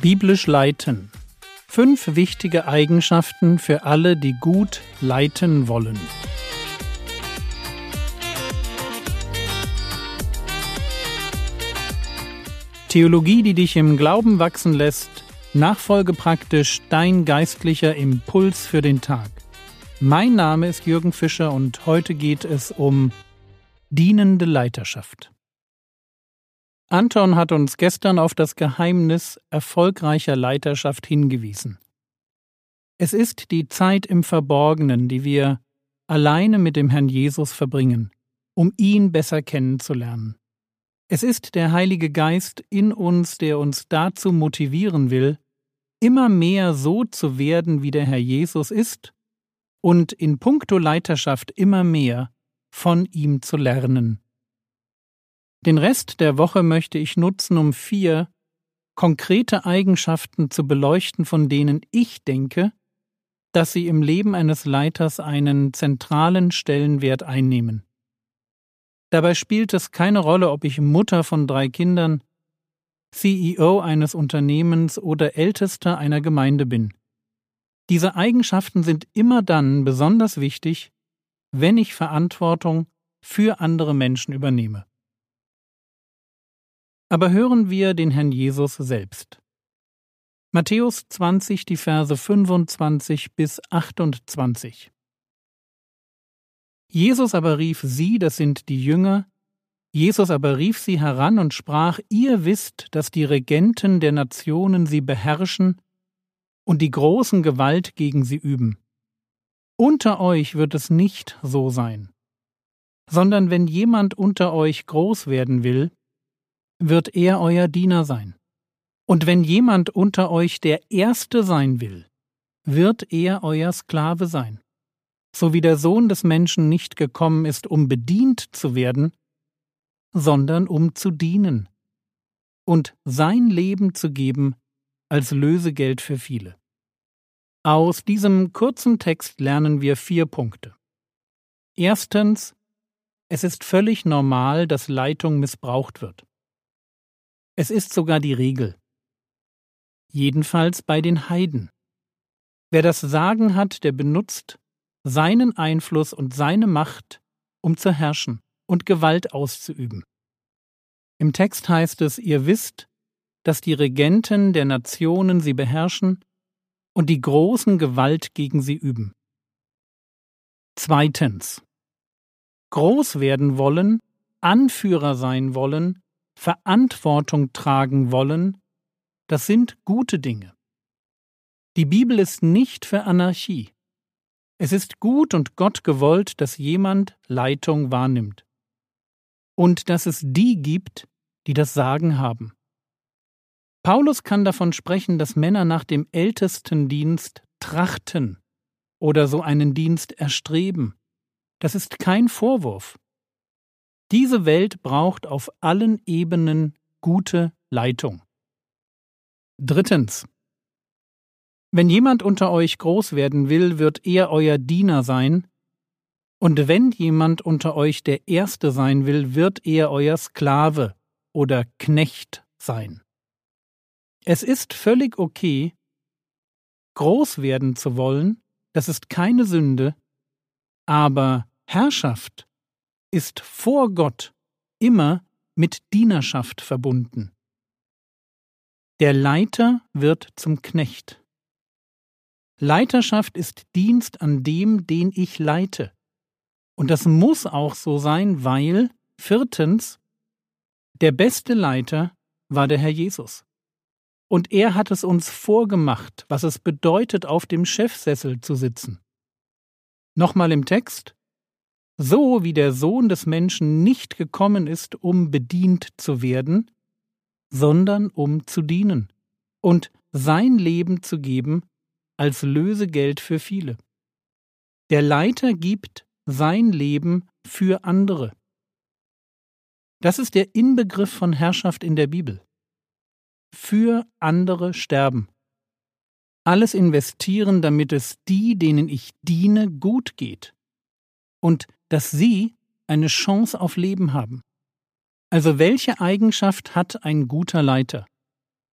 Biblisch leiten. Fünf wichtige Eigenschaften für alle, die gut leiten wollen. Theologie, die dich im Glauben wachsen lässt, Nachfolge praktisch dein geistlicher Impuls für den Tag. Mein Name ist Jürgen Fischer und heute geht es um dienende Leiterschaft. Anton hat uns gestern auf das Geheimnis erfolgreicher Leiterschaft hingewiesen. Es ist die Zeit im Verborgenen, die wir alleine mit dem Herrn Jesus verbringen, um ihn besser kennenzulernen. Es ist der Heilige Geist in uns, der uns dazu motivieren will, immer mehr so zu werden, wie der Herr Jesus ist, und in puncto Leiterschaft immer mehr von ihm zu lernen. Den Rest der Woche möchte ich nutzen, um vier konkrete Eigenschaften zu beleuchten, von denen ich denke, dass sie im Leben eines Leiters einen zentralen Stellenwert einnehmen. Dabei spielt es keine Rolle, ob ich Mutter von drei Kindern, CEO eines Unternehmens oder Ältester einer Gemeinde bin. Diese Eigenschaften sind immer dann besonders wichtig, wenn ich Verantwortung für andere Menschen übernehme. Aber hören wir den Herrn Jesus selbst. Matthäus 20, die Verse 25 bis 28. Jesus aber rief sie, das sind die Jünger, Jesus aber rief sie heran und sprach, ihr wisst, dass die Regenten der Nationen sie beherrschen und die großen Gewalt gegen sie üben. Unter euch wird es nicht so sein, sondern wenn jemand unter euch groß werden will, wird er euer Diener sein. Und wenn jemand unter euch der Erste sein will, wird er euer Sklave sein. So wie der Sohn des Menschen nicht gekommen ist, um bedient zu werden, sondern um zu dienen und sein Leben zu geben als Lösegeld für viele. Aus diesem kurzen Text lernen wir vier Punkte. Erstens, es ist völlig normal, dass Leitung missbraucht wird. Es ist sogar die Regel. Jedenfalls bei den Heiden. Wer das Sagen hat, der benutzt seinen Einfluss und seine Macht, um zu herrschen und Gewalt auszuüben. Im Text heißt es, ihr wisst, dass die Regenten der Nationen sie beherrschen und die großen Gewalt gegen sie üben. Zweitens. Groß werden wollen, Anführer sein wollen, Verantwortung tragen wollen, das sind gute Dinge. Die Bibel ist nicht für Anarchie. Es ist gut und Gott gewollt, dass jemand Leitung wahrnimmt. Und dass es die gibt, die das Sagen haben. Paulus kann davon sprechen, dass Männer nach dem Ältestendienst trachten oder so einen Dienst erstreben. Das ist kein Vorwurf. Diese Welt braucht auf allen Ebenen gute Leitung. Drittens. Wenn jemand unter euch groß werden will, wird er euer Diener sein, und wenn jemand unter euch der Erste sein will, wird er euer Sklave oder Knecht sein. Es ist völlig okay, groß werden zu wollen, das ist keine Sünde, aber Herrschaft ist vor Gott immer mit Dienerschaft verbunden. Der Leiter wird zum Knecht. Leiterschaft ist Dienst an dem, den ich leite. Und das muss auch so sein, weil, viertens, der beste Leiter war der Herr Jesus. Und er hat es uns vorgemacht, was es bedeutet, auf dem Chefsessel zu sitzen. Nochmal im Text so wie der Sohn des Menschen nicht gekommen ist, um bedient zu werden, sondern um zu dienen und sein Leben zu geben als Lösegeld für viele. Der Leiter gibt sein Leben für andere. Das ist der Inbegriff von Herrschaft in der Bibel. Für andere sterben. Alles investieren, damit es die, denen ich diene, gut geht. Und dass sie eine Chance auf Leben haben. Also welche Eigenschaft hat ein guter Leiter?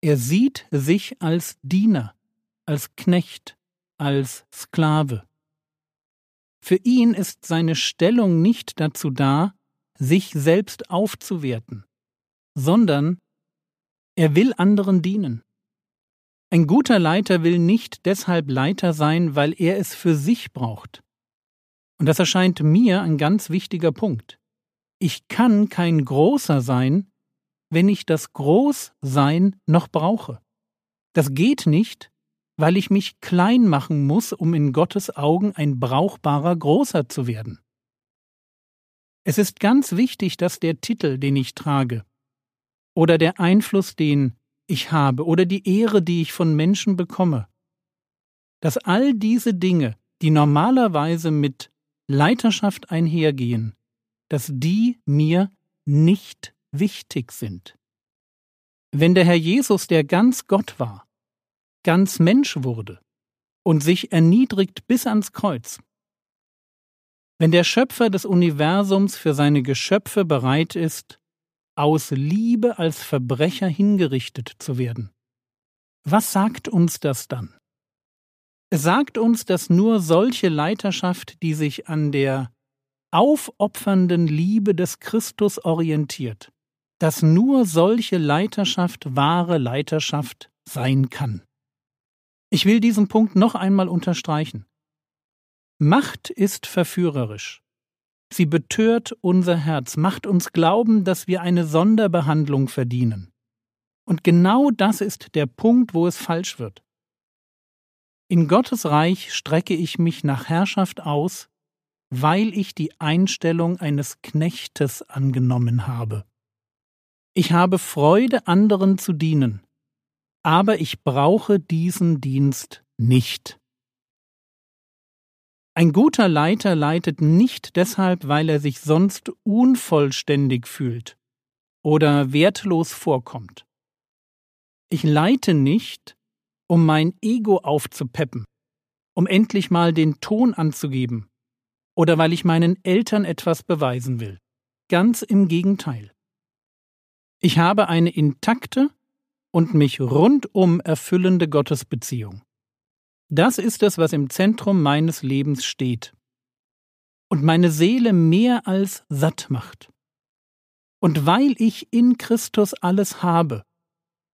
Er sieht sich als Diener, als Knecht, als Sklave. Für ihn ist seine Stellung nicht dazu da, sich selbst aufzuwerten, sondern er will anderen dienen. Ein guter Leiter will nicht deshalb Leiter sein, weil er es für sich braucht. Und das erscheint mir ein ganz wichtiger Punkt. Ich kann kein Großer sein, wenn ich das Großsein noch brauche. Das geht nicht, weil ich mich klein machen muss, um in Gottes Augen ein brauchbarer Großer zu werden. Es ist ganz wichtig, dass der Titel, den ich trage, oder der Einfluss, den ich habe, oder die Ehre, die ich von Menschen bekomme, dass all diese Dinge, die normalerweise mit Leiterschaft einhergehen, dass die mir nicht wichtig sind. Wenn der Herr Jesus, der ganz Gott war, ganz Mensch wurde und sich erniedrigt bis ans Kreuz, wenn der Schöpfer des Universums für seine Geschöpfe bereit ist, aus Liebe als Verbrecher hingerichtet zu werden, was sagt uns das dann? Es sagt uns, dass nur solche Leiterschaft, die sich an der aufopfernden Liebe des Christus orientiert, dass nur solche Leiterschaft wahre Leiterschaft sein kann. Ich will diesen Punkt noch einmal unterstreichen. Macht ist verführerisch. Sie betört unser Herz, macht uns glauben, dass wir eine Sonderbehandlung verdienen. Und genau das ist der Punkt, wo es falsch wird. In Gottes Reich strecke ich mich nach Herrschaft aus, weil ich die Einstellung eines Knechtes angenommen habe. Ich habe Freude, anderen zu dienen, aber ich brauche diesen Dienst nicht. Ein guter Leiter leitet nicht deshalb, weil er sich sonst unvollständig fühlt oder wertlos vorkommt. Ich leite nicht, um mein Ego aufzupeppen, um endlich mal den Ton anzugeben oder weil ich meinen Eltern etwas beweisen will. Ganz im Gegenteil. Ich habe eine intakte und mich rundum erfüllende Gottesbeziehung. Das ist es, was im Zentrum meines Lebens steht und meine Seele mehr als satt macht. Und weil ich in Christus alles habe,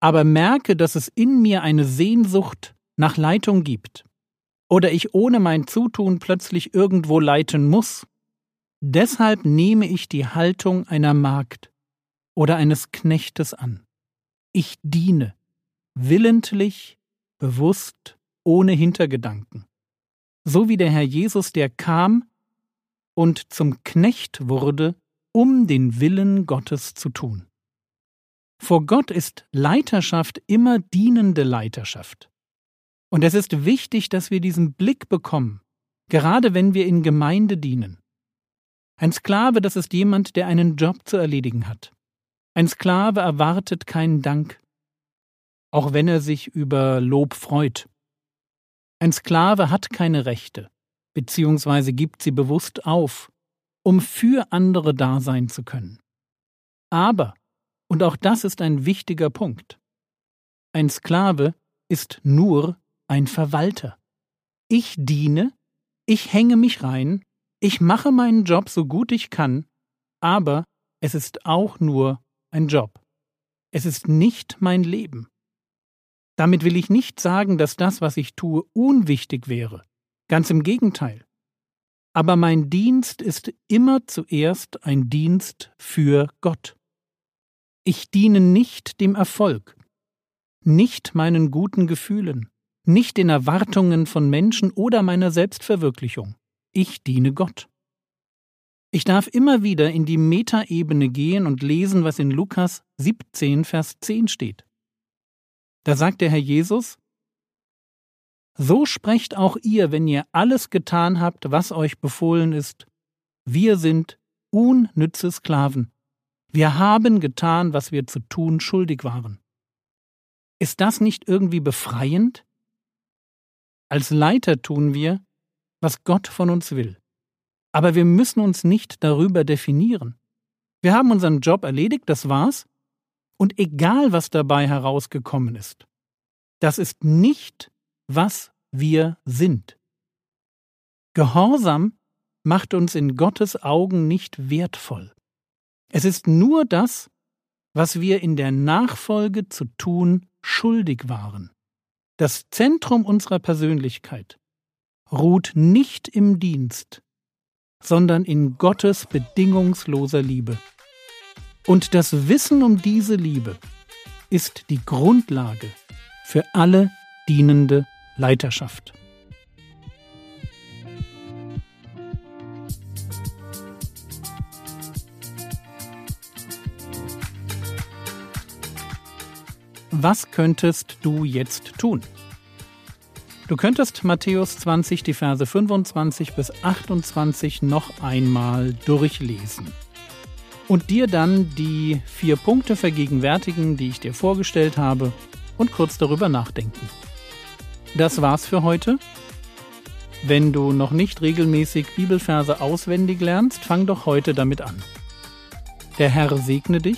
aber merke, dass es in mir eine Sehnsucht nach Leitung gibt, oder ich ohne mein Zutun plötzlich irgendwo leiten muss, deshalb nehme ich die Haltung einer Magd oder eines Knechtes an. Ich diene, willentlich, bewusst, ohne Hintergedanken. So wie der Herr Jesus, der kam und zum Knecht wurde, um den Willen Gottes zu tun. Vor Gott ist Leiterschaft immer dienende Leiterschaft. Und es ist wichtig, dass wir diesen Blick bekommen, gerade wenn wir in Gemeinde dienen. Ein Sklave, das ist jemand, der einen Job zu erledigen hat. Ein Sklave erwartet keinen Dank, auch wenn er sich über Lob freut. Ein Sklave hat keine Rechte, beziehungsweise gibt sie bewusst auf, um für andere da sein zu können. Aber, und auch das ist ein wichtiger Punkt, ein Sklave ist nur ein Verwalter. Ich diene, ich hänge mich rein, ich mache meinen Job so gut ich kann, aber es ist auch nur ein Job. Es ist nicht mein Leben. Damit will ich nicht sagen, dass das, was ich tue, unwichtig wäre. Ganz im Gegenteil. Aber mein Dienst ist immer zuerst ein Dienst für Gott. Ich diene nicht dem Erfolg, nicht meinen guten Gefühlen, nicht den Erwartungen von Menschen oder meiner Selbstverwirklichung. Ich diene Gott. Ich darf immer wieder in die Metaebene gehen und lesen, was in Lukas 17, Vers 10 steht. Da sagt der Herr Jesus, So sprecht auch ihr, wenn ihr alles getan habt, was euch befohlen ist. Wir sind unnütze Sklaven. Wir haben getan, was wir zu tun schuldig waren. Ist das nicht irgendwie befreiend? Als Leiter tun wir, was Gott von uns will. Aber wir müssen uns nicht darüber definieren. Wir haben unseren Job erledigt, das war's. Und egal, was dabei herausgekommen ist, das ist nicht, was wir sind. Gehorsam macht uns in Gottes Augen nicht wertvoll. Es ist nur das, was wir in der Nachfolge zu tun schuldig waren. Das Zentrum unserer Persönlichkeit ruht nicht im Dienst, sondern in Gottes bedingungsloser Liebe. Und das Wissen um diese Liebe ist die Grundlage für alle dienende Leiterschaft. Was könntest du jetzt tun? Du könntest Matthäus 20, die Verse 25 bis 28 noch einmal durchlesen und dir dann die vier Punkte vergegenwärtigen, die ich dir vorgestellt habe, und kurz darüber nachdenken. Das war's für heute. Wenn du noch nicht regelmäßig Bibelverse auswendig lernst, fang doch heute damit an. Der Herr segne dich,